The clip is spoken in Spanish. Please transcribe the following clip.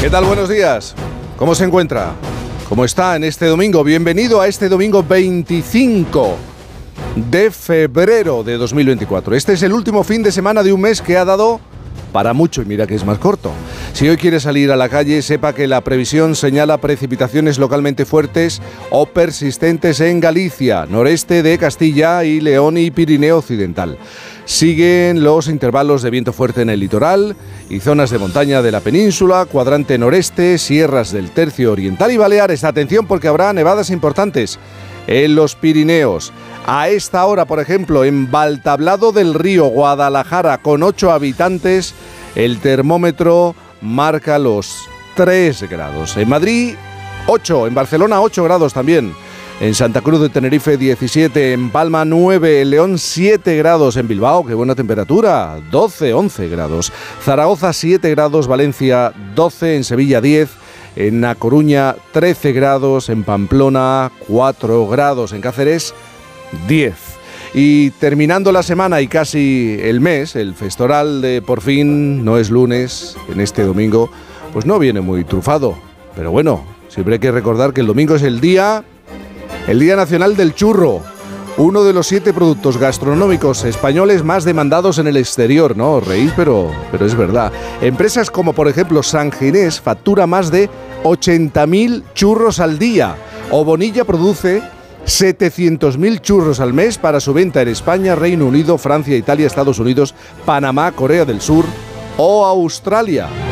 ¿Qué tal? Buenos días. ¿Cómo se encuentra? ¿Cómo está en este domingo? Bienvenido a este domingo 25 de febrero de 2024. Este es el último fin de semana de un mes que ha dado para mucho y mira que es más corto. Si hoy quiere salir a la calle, sepa que la previsión señala precipitaciones localmente fuertes o persistentes en Galicia, noreste de Castilla y León y Pirineo Occidental. Siguen los intervalos de viento fuerte en el litoral y zonas de montaña de la península, cuadrante noreste, sierras del tercio oriental y Baleares. Atención porque habrá nevadas importantes en los Pirineos. A esta hora, por ejemplo, en Baltablado del Río, Guadalajara, con 8 habitantes, el termómetro marca los 3 grados. En Madrid, 8. En Barcelona, 8 grados también. En Santa Cruz de Tenerife 17, en Palma 9, en León 7 grados, en Bilbao, qué buena temperatura, 12, 11 grados. Zaragoza 7 grados, Valencia 12, en Sevilla 10, en A Coruña 13 grados, en Pamplona 4 grados, en Cáceres 10. Y terminando la semana y casi el mes, el festoral de por fin no es lunes, en este domingo, pues no viene muy trufado. Pero bueno, siempre hay que recordar que el domingo es el día el Día Nacional del Churro, uno de los siete productos gastronómicos españoles más demandados en el exterior, ¿no? Reís, pero, pero es verdad. Empresas como por ejemplo San Ginés factura más de 80.000 churros al día. O Bonilla produce 700.000 churros al mes para su venta en España, Reino Unido, Francia, Italia, Estados Unidos, Panamá, Corea del Sur o Australia.